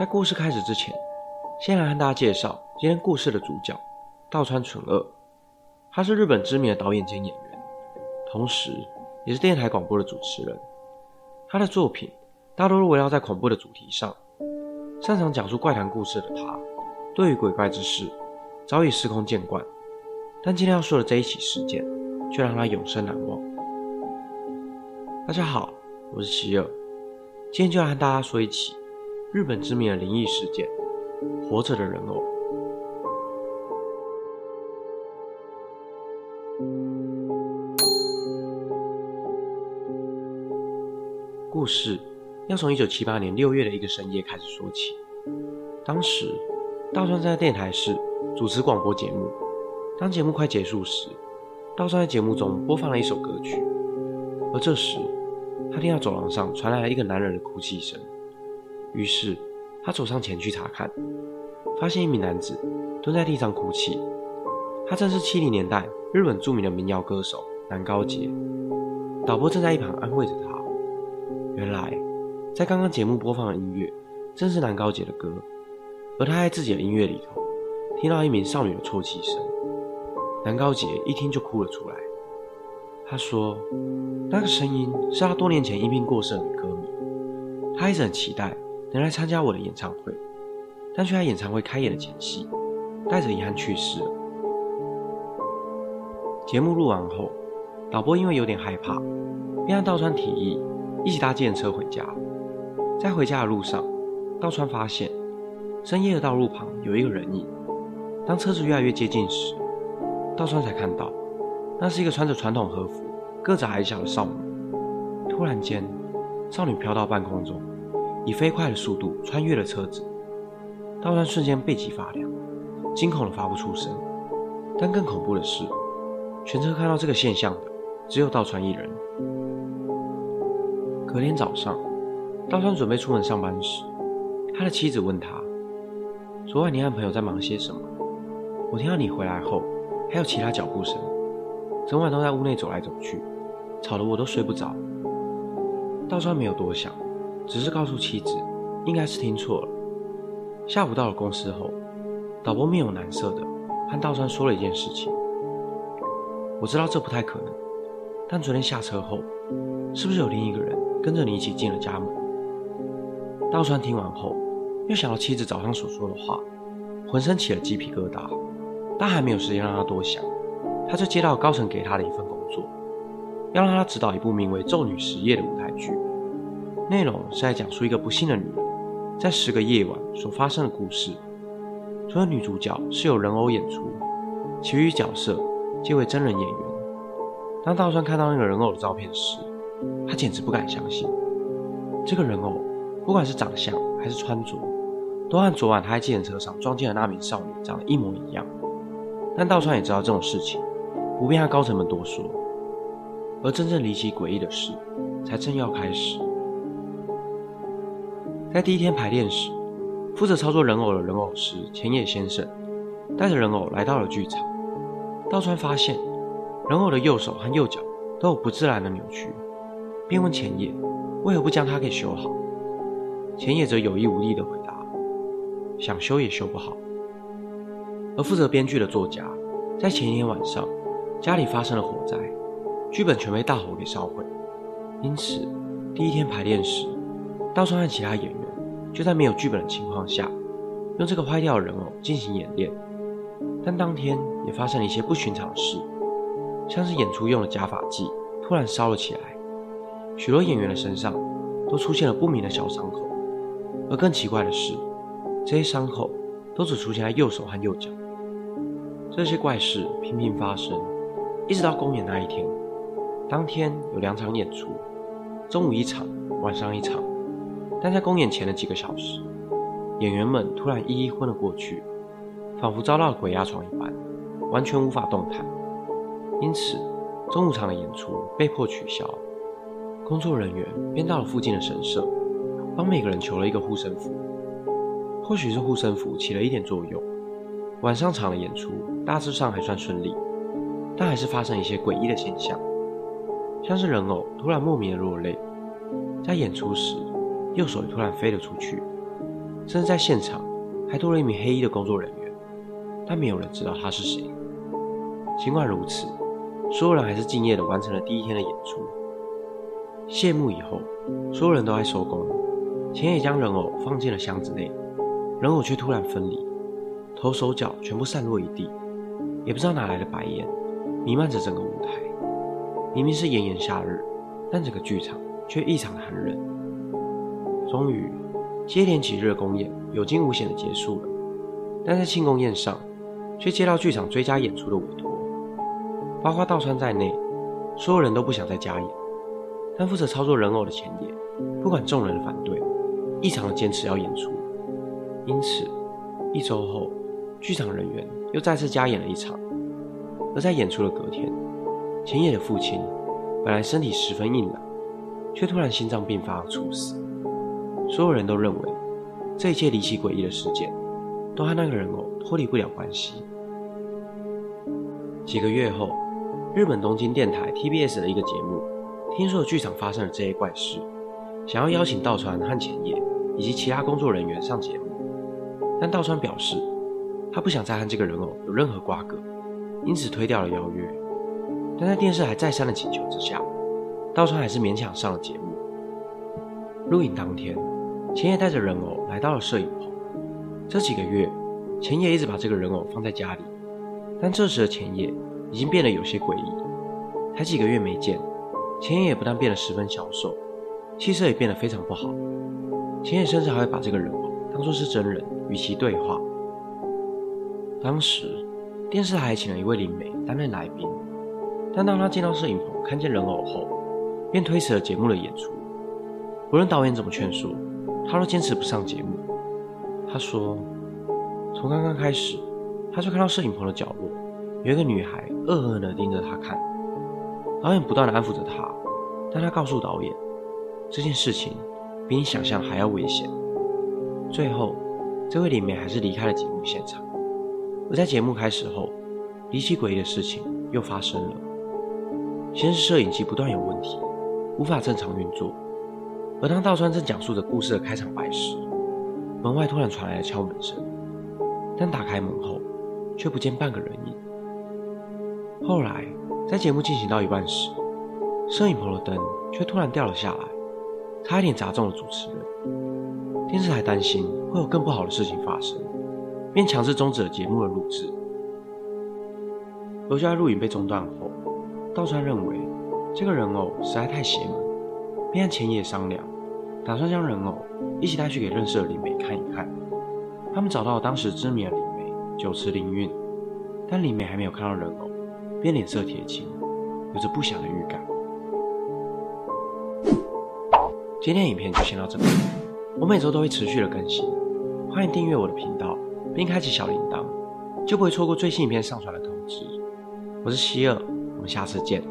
在故事开始之前，先来和大家介绍今天故事的主角道川纯二。他是日本知名的导演兼演员，同时也是电台广播的主持人。他的作品大多是围绕在恐怖的主题上，擅长讲述怪谈故事的他，对于鬼怪之事早已司空见惯。但今天要说的这一起事件，却让他永生难忘。大家好，我是希尔，今天就来和大家说一起日本知名的灵异事件——活着的人偶。故事要从1978年6月的一个深夜开始说起。当时，道川在电台室主持广播节目。当节目快结束时，大川在节目中播放了一首歌曲，而这时，他听到走廊上传来了一个男人的哭泣声。于是，他走上前去查看，发现一名男子蹲在地上哭泣。他正是70年代日本著名的民谣歌手南高杰。导播正在一旁安慰着他。原来，在刚刚节目播放的音乐正是南高杰的歌，而他在自己的音乐里头听到一名少女的啜泣声。南高杰一听就哭了出来。他说：“那个声音是他多年前因病过世的女歌迷，他一直很期待能来参加我的演唱会，但却在演唱会开演的前夕，带着遗憾去世了。”节目录完后，导播因为有点害怕，便向道川提议一起搭计程车回家。在回家的路上，道川发现深夜的道路旁有一个人影。当车子越来越接近时，道川才看到，那是一个穿着传统和服、个子矮小的少女。突然间，少女飘到半空中，以飞快的速度穿越了车子。道川瞬间背脊发凉，惊恐的发不出声。但更恐怖的是，全车看到这个现象的只有道川一人。隔天早上，道川准备出门上班时，他的妻子问他：“昨晚你和朋友在忙些什么？我听到你回来后。”还有其他脚步声，整晚都在屋内走来走去，吵得我都睡不着。道川没有多想，只是告诉妻子，应该是听错了。下午到了公司后，导播面有难色的和道川说了一件事情。我知道这不太可能，但昨天下车后，是不是有另一个人跟着你一起进了家门？道川听完后，又想到妻子早上所说的话，浑身起了鸡皮疙瘩。但还没有时间让他多想，他就接到高层给他的一份工作，要让他指导一部名为《咒女实业》的舞台剧。内容是在讲述一个不幸的女人在十个夜晚所发生的故事。除了女主角是由人偶演出，其余角色皆为真人演员。当道川看到那个人偶的照片时，他简直不敢相信，这个人偶不管是长相还是穿着，都和昨晚他在计程车上撞见的那名少女长得一模一样。但道川也知道这种事情不便和高层们多说，而真正离奇诡异的事才正要开始。在第一天排练时，负责操作人偶的人偶师前野先生带着人偶来到了剧场。道川发现人偶的右手和右脚都有不自然的扭曲，便问前野为何不将它给修好。前野则有意无意地回答：“想修也修不好。”而负责编剧的作家，在前一天晚上，家里发生了火灾，剧本全被大火给烧毁。因此，第一天排练时，道川和其他演员就在没有剧本的情况下，用这个坏掉的人偶进行演练。但当天也发生了一些不寻常的事，像是演出用的假发剂突然烧了起来，许多演员的身上都出现了不明的小伤口。而更奇怪的是，这些伤口都只出现在右手和右脚。这些怪事频频发生，一直到公演那一天。当天有两场演出，中午一场，晚上一场。但在公演前的几个小时，演员们突然一一昏了过去，仿佛遭到了鬼压床一般，完全无法动弹。因此，中午场的演出被迫取消。工作人员便到了附近的神社，帮每个人求了一个护身符。或许是护身符起了一点作用。晚上场的演出大致上还算顺利，但还是发生一些诡异的现象，像是人偶突然莫名的落泪，在演出时右手也突然飞了出去，甚至在现场还多了一名黑衣的工作人员，但没有人知道他是谁。尽管如此，所有人还是敬业地完成了第一天的演出。谢幕以后，所有人都在收工，钱野将人偶放进了箱子内，人偶却突然分离，头手脚全部散落一地，也不知道哪来的白烟弥漫着整个舞台。明明是炎炎夏日，但整个剧场却异常寒冷。终于，接连几日的公演有惊无险地结束了，但在庆功宴上，却接到剧场追加演出的委托。包括道川在内，所有人都不想再加演，但负责操作人偶的前野，不管众人的反对，异常的坚持要演出。因此，一周后，剧场人员又再次加演了一场。而在演出的隔天，前野的父亲本来身体十分硬朗，却突然心脏病发而猝死。所有人都认为，这一切离奇诡异的事件，都和那个人偶脱离不了关系。几个月后。日本东京电台 TBS 的一个节目，听说剧场发生了这些怪事，想要邀请道川和浅野以及其他工作人员上节目，但道川表示他不想再和这个人偶有任何瓜葛，因此推掉了邀约。但在电视台再三的请求之下，道川还是勉强上了节目。录影当天，浅野带着人偶来到了摄影棚。这几个月，浅野一直把这个人偶放在家里，但这时的浅野。已经变得有些诡异，才几个月没见，钱也不但变得十分消瘦，气色也变得非常不好。钱野甚至还会把这个人偶当作是真人与其对话。当时电视台请了一位灵媒担任来宾，但当他进到摄影棚看见人偶后，便推迟了节目的演出。无论导演怎么劝说，他都坚持不上节目。他说，从刚刚开始，他就看到摄影棚的角落有一个女孩。恶狠狠地盯着他看，导演不断地安抚着他，但他告诉导演，这件事情比你想象还要危险。最后，这位灵媒还是离开了节目现场。而在节目开始后，离奇诡异的事情又发生了。先是摄影机不断有问题，无法正常运作。而当道川正讲述着故事的开场白时，门外突然传来了敲门声，但打开门后，却不见半个人影。后来，在节目进行到一半时，摄影棚的灯却突然掉了下来，差一点砸中了主持人。电视台担心会有更不好的事情发生，便强制终止了节目的录制。而就在录影被中断后，道川认为这个人偶实在太邪门，便和前野商量，打算将人偶一起带去给认识的灵媒看一看。他们找到了当时知名的灵媒九池灵韵，但李梅还没有看到人偶。便脸色铁青，有着不祥的预感。今天影片就先到这里，我每周都会持续的更新，欢迎订阅我的频道，并开启小铃铛，就不会错过最新影片上传的通知。我是希尔，我们下次见。